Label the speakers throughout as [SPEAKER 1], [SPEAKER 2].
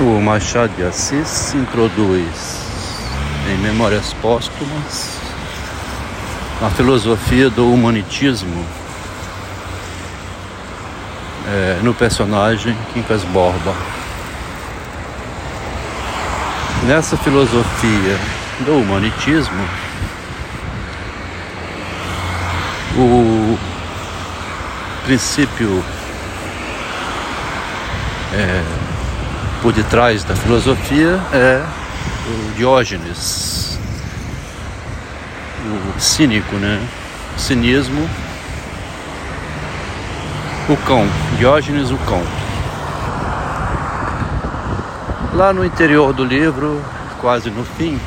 [SPEAKER 1] O Machado de Assis introduz em Memórias Póstumas a filosofia do humanitismo é, no personagem Quincas Borba. Nessa filosofia do humanitismo, o princípio é, por detrás da filosofia é o Diógenes, o cínico, né? O cinismo, o cão, Diógenes o cão. Lá no interior do livro, quase no fim,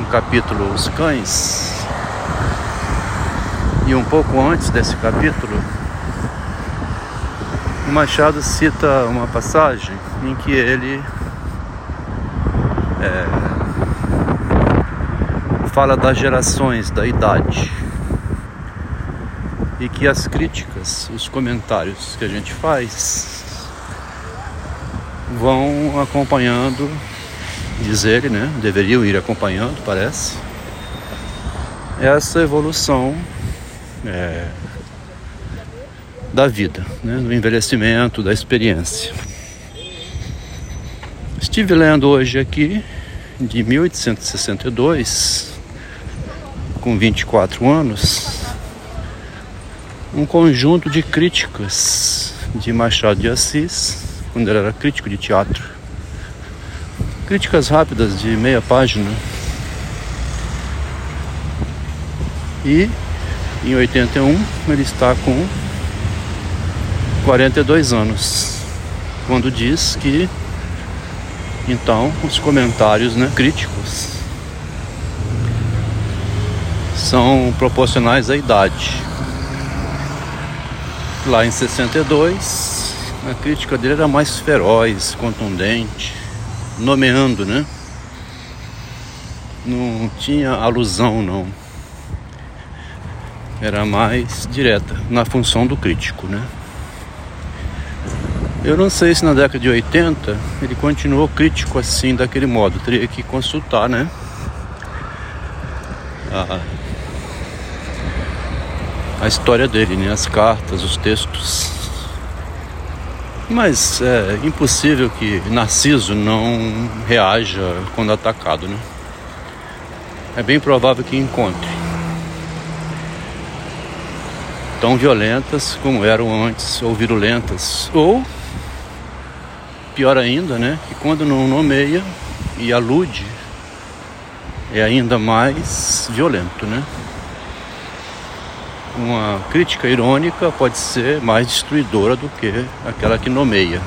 [SPEAKER 1] no capítulo Os Cães, e um pouco antes desse capítulo, o Machado cita uma passagem em que ele é, fala das gerações, da idade. E que as críticas, os comentários que a gente faz vão acompanhando, diz ele, né? Deveriam ir acompanhando, parece, essa evolução é, da vida, né? do envelhecimento, da experiência. Estive lendo hoje aqui, de 1862, com 24 anos, um conjunto de críticas de Machado de Assis, quando ele era crítico de teatro. Críticas rápidas de meia página. E em 81 ele está com 42 anos, quando diz que então, os comentários né, críticos são proporcionais à idade. Lá em 62, a crítica dele era mais feroz, contundente, nomeando, né? Não tinha alusão, não. Era mais direta, na função do crítico, né? Eu não sei se na década de 80 ele continuou crítico assim, daquele modo. Teria que consultar, né? A, a história dele, né? As cartas, os textos. Mas é impossível que Narciso não reaja quando atacado, né? É bem provável que encontre. Tão violentas como eram antes, ou virulentas, ou pior ainda, né? Que quando não nomeia e alude, é ainda mais violento, né? Uma crítica irônica pode ser mais destruidora do que aquela que nomeia.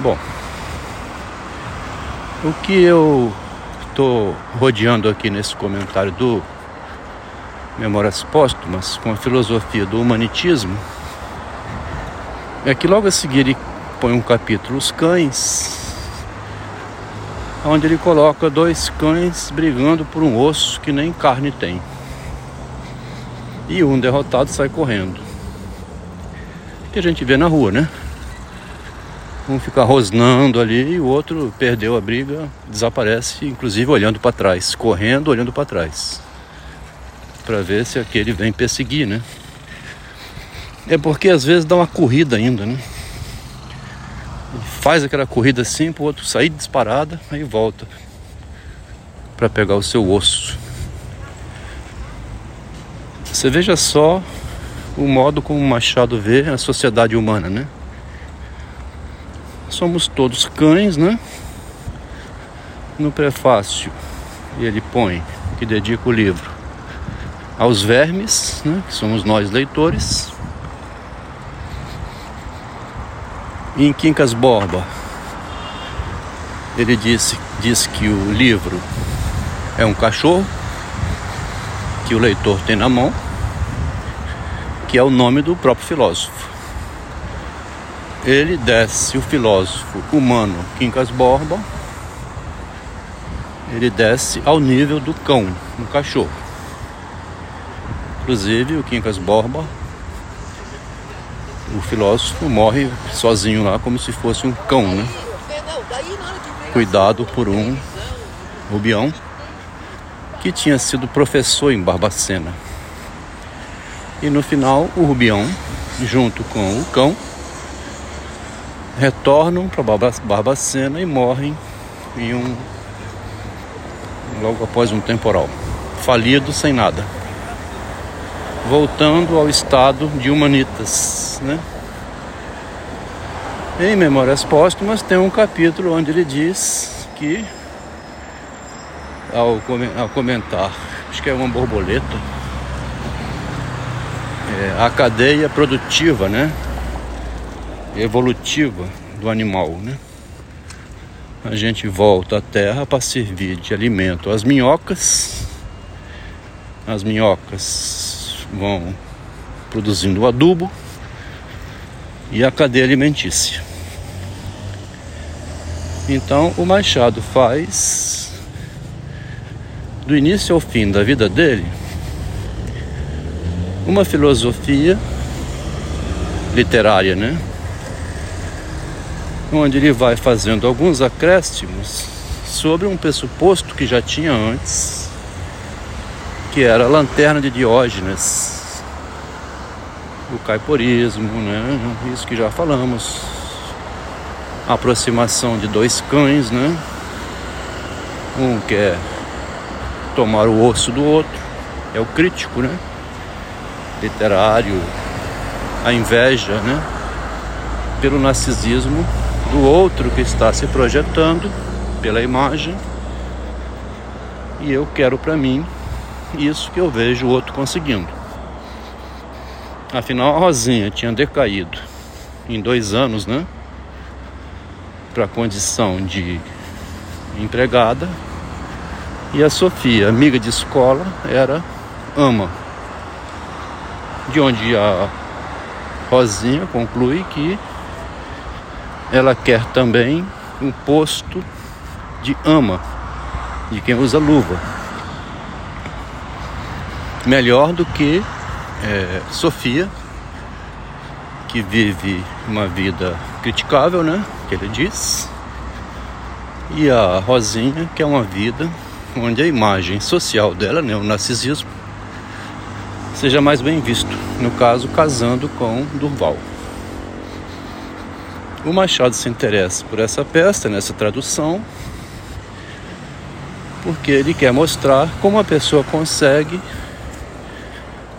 [SPEAKER 1] Bom, o que eu estou rodeando aqui nesse comentário do Memórias Póstumas com a filosofia do humanitismo é que logo a seguir ele põe um capítulo Os Cães, onde ele coloca dois cães brigando por um osso que nem carne tem. E um derrotado sai correndo. Que a gente vê na rua, né? Um fica rosnando ali e o outro perdeu a briga, desaparece, inclusive olhando para trás, correndo, olhando para trás, para ver se aquele vem perseguir, né? É porque às vezes dá uma corrida ainda, né? Faz aquela corrida assim pro outro sair disparada, aí volta para pegar o seu osso. Você veja só o modo como o Machado vê a sociedade humana, né? Somos todos cães, né? No prefácio ele põe que dedica o livro aos vermes, né? Que somos nós leitores Em Quincas Borba, ele disse, diz que o livro é um cachorro que o leitor tem na mão, que é o nome do próprio filósofo. Ele desce o filósofo humano Quincas Borba, ele desce ao nível do cão, do cachorro. Inclusive o Quincas Borba o filósofo morre sozinho lá como se fosse um cão, né? Cuidado por um Rubião que tinha sido professor em Barbacena. E no final, o Rubião, junto com o cão, retornam para Barbacena e morrem em um logo após um temporal, falido sem nada voltando ao estado de humanitas, né? Em Memórias Póstumas tem um capítulo onde ele diz que ao, comentar, acho que é uma borboleta, é, a cadeia produtiva, né? Evolutiva do animal, né? A gente volta à terra para servir de alimento às minhocas. As minhocas vão produzindo o adubo e a cadeia alimentícia. Então o Machado faz do início ao fim da vida dele uma filosofia literária, né? Onde ele vai fazendo alguns acréscimos sobre um pressuposto que já tinha antes que era a lanterna de Diógenes, o caiporismo, né? Isso que já falamos. A aproximação de dois cães, né? Um quer tomar o osso do outro, é o crítico, né? Literário, a inveja, né? Pelo narcisismo do outro que está se projetando pela imagem e eu quero para mim isso que eu vejo o outro conseguindo. Afinal, a Rosinha tinha decaído em dois anos, né? Para a condição de empregada. E a Sofia, amiga de escola, era ama. De onde a Rosinha conclui que ela quer também um posto de ama, de quem usa luva melhor do que é, Sofia, que vive uma vida criticável, né? Que ele diz. E a Rosinha, que é uma vida onde a imagem social dela, né, o narcisismo, seja mais bem visto. No caso, casando com Durval. O Machado se interessa por essa peça, nessa tradução, porque ele quer mostrar como a pessoa consegue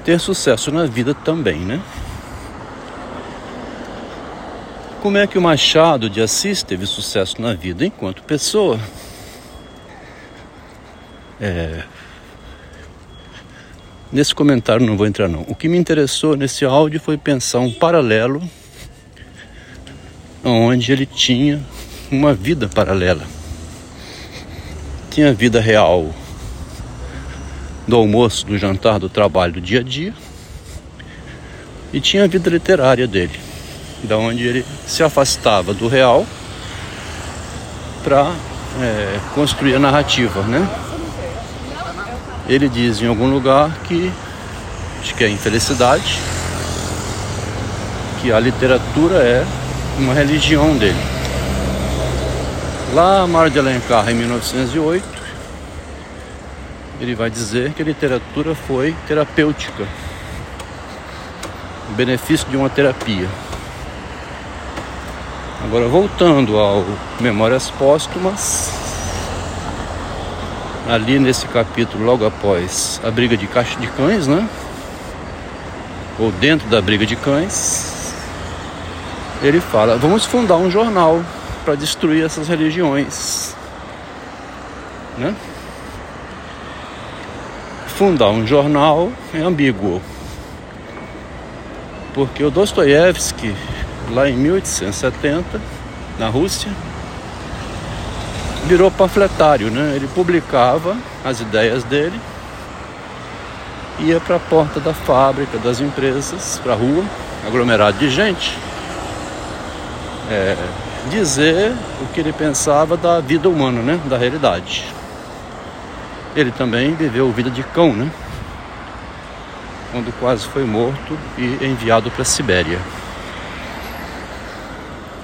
[SPEAKER 1] ter sucesso na vida também, né? Como é que o Machado de Assis teve sucesso na vida enquanto pessoa? É... Nesse comentário não vou entrar não. O que me interessou nesse áudio foi pensar um paralelo onde ele tinha uma vida paralela. Tinha a vida real do almoço, do jantar, do trabalho, do dia a dia. E tinha a vida literária dele, da onde ele se afastava do real para é, construir a narrativa, né? Ele diz em algum lugar que acho que é infelicidade, que a literatura é uma religião dele. Lá, Mar de Alencar, em 1908, ele vai dizer que a literatura foi terapêutica, o benefício de uma terapia. Agora, voltando ao Memórias Póstumas, ali nesse capítulo, logo após a briga de caixa de cães, né? Ou dentro da briga de cães, ele fala: vamos fundar um jornal para destruir essas religiões, né? Fundar um jornal é ambíguo. Porque o Dostoiévski, lá em 1870, na Rússia, virou panfletário, né? Ele publicava as ideias dele, ia para a porta da fábrica, das empresas, para a rua, aglomerado de gente, é, dizer o que ele pensava da vida humana, né? Da realidade. Ele também viveu vida de cão, né? Quando quase foi morto e enviado para a Sibéria.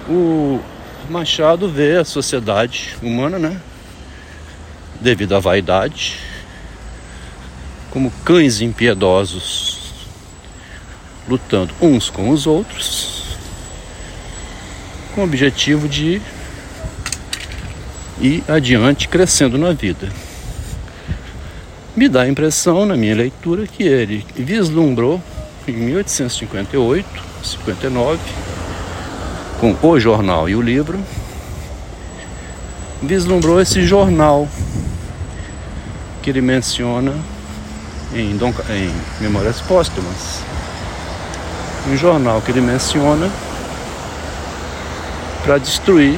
[SPEAKER 1] O Machado vê a sociedade humana, né? Devido à vaidade, como cães impiedosos, lutando uns com os outros, com o objetivo de ir adiante crescendo na vida. Me dá a impressão, na minha leitura, que ele vislumbrou em 1858, 59, com o jornal e o livro, vislumbrou esse jornal que ele menciona em, Dom, em Memórias Póstumas. Um jornal que ele menciona para destruir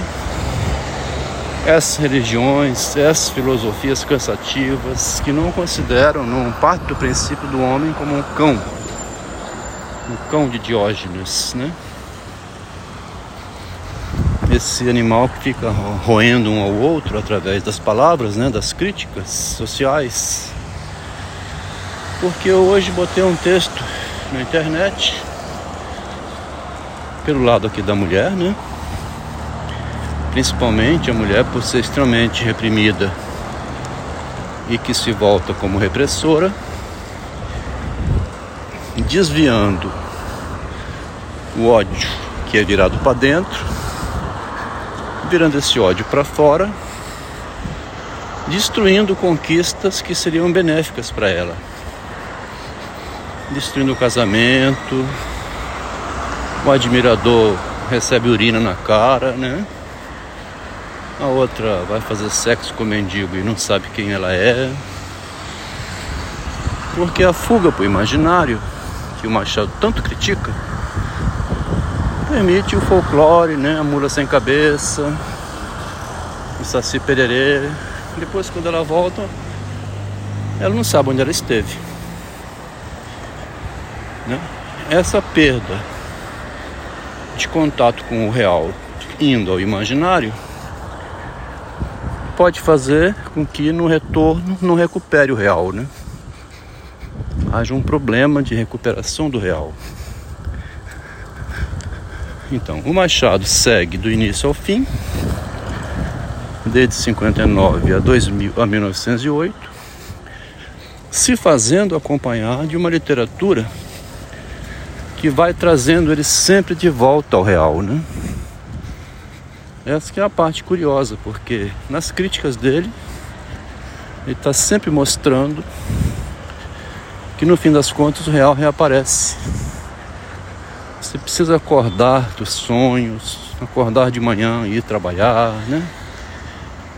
[SPEAKER 1] essas religiões, essas filosofias cansativas que não consideram, não partem do princípio do homem como um cão, um cão de Diógenes, né? Esse animal que fica roendo um ao outro através das palavras, né? Das críticas sociais. Porque eu hoje botei um texto na internet pelo lado aqui da mulher, né? Principalmente a mulher por ser extremamente reprimida e que se volta como repressora, desviando o ódio que é virado para dentro, virando esse ódio para fora, destruindo conquistas que seriam benéficas para ela. Destruindo o casamento, o admirador recebe urina na cara, né? A outra vai fazer sexo com o mendigo e não sabe quem ela é. Porque a fuga para o imaginário, que o Machado tanto critica, permite o folclore, né? A mula sem cabeça, o saci pererê. Depois, quando ela volta, ela não sabe onde ela esteve. Né? Essa perda de contato com o real indo ao imaginário pode fazer com que no retorno não recupere o real, né? Haja um problema de recuperação do real. Então, o Machado segue do início ao fim, desde 59 a, 2000, a 1908, se fazendo acompanhar de uma literatura que vai trazendo ele sempre de volta ao real, né? Essa que é a parte curiosa, porque nas críticas dele, ele está sempre mostrando que no fim das contas o real reaparece. Você precisa acordar dos sonhos, acordar de manhã e ir trabalhar, né?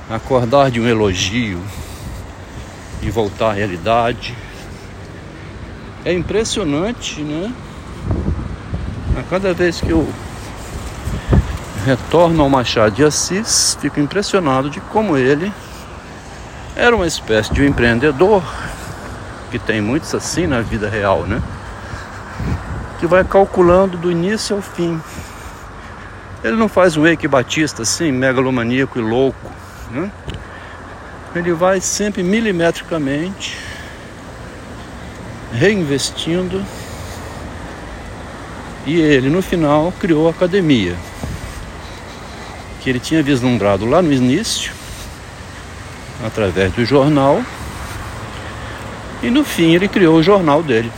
[SPEAKER 1] Acordar de um elogio e voltar à realidade. É impressionante, né? A cada vez que eu retorno ao Machado de Assis, fico impressionado de como ele era uma espécie de um empreendedor, que tem muitos assim na vida real, né? Que vai calculando do início ao fim. Ele não faz um Eike Batista assim, megalomaníaco e louco, né? Ele vai sempre milimetricamente reinvestindo e ele no final criou a academia que ele tinha vislumbrado lá no início, através do jornal, e no fim ele criou o jornal dele,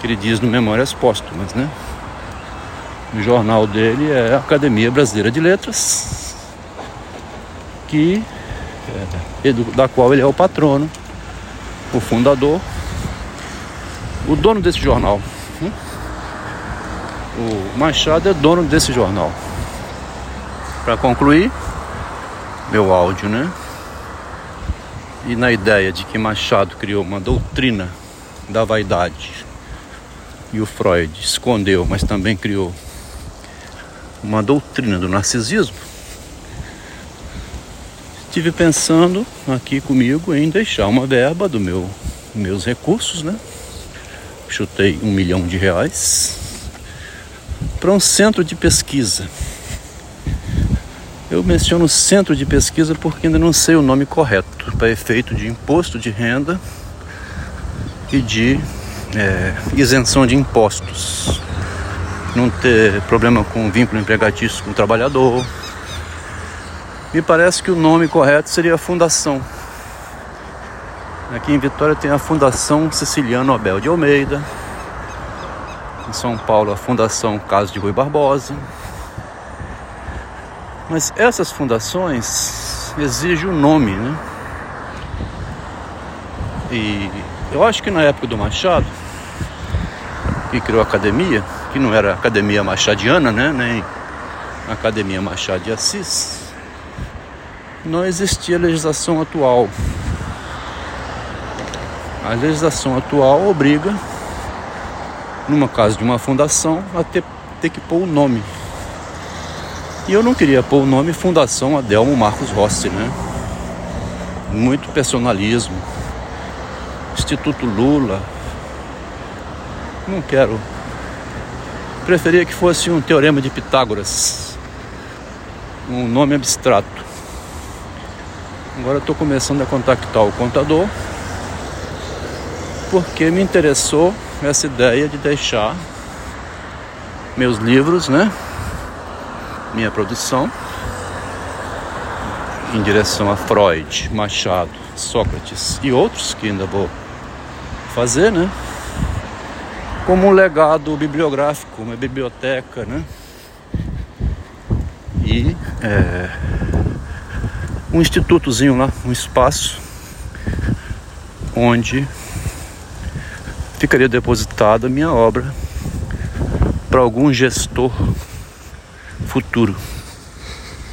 [SPEAKER 1] que ele diz no Memórias Póstumas, né? O jornal dele é a Academia Brasileira de Letras, que é, da qual ele é o patrono, o fundador, o dono desse jornal. Né? O Machado é dono desse jornal para concluir meu áudio, né? E na ideia de que Machado criou uma doutrina da vaidade e o Freud escondeu, mas também criou uma doutrina do narcisismo, estive pensando aqui comigo em deixar uma verba do meu meus recursos, né? Chutei um milhão de reais para um centro de pesquisa eu menciono centro de pesquisa porque ainda não sei o nome correto para efeito de imposto de renda e de é, isenção de impostos. não ter problema com vínculo empregatício com o trabalhador. Me parece que o nome correto seria Fundação. Aqui em Vitória tem a Fundação Siciliano Abel de Almeida. Em São Paulo, a Fundação Caso de Rui Barbosa. Mas essas fundações exigem o um nome, né? E eu acho que na época do Machado, que criou a academia, que não era academia machadiana, né? Nem academia Machado de Assis, não existia legislação atual. A legislação atual obriga, numa casa de uma fundação, a ter, ter que pôr o nome. E eu não queria pôr o nome Fundação Adelmo Marcos Rossi, né? Muito personalismo. Instituto Lula. Não quero. Preferia que fosse um teorema de Pitágoras. Um nome abstrato. Agora estou começando a contactar o contador porque me interessou essa ideia de deixar meus livros, né? Minha produção em direção a Freud, Machado, Sócrates e outros que ainda vou fazer, né? Como um legado bibliográfico, uma biblioteca, né? E é, um institutozinho lá, um espaço onde ficaria depositada a minha obra para algum gestor futuro.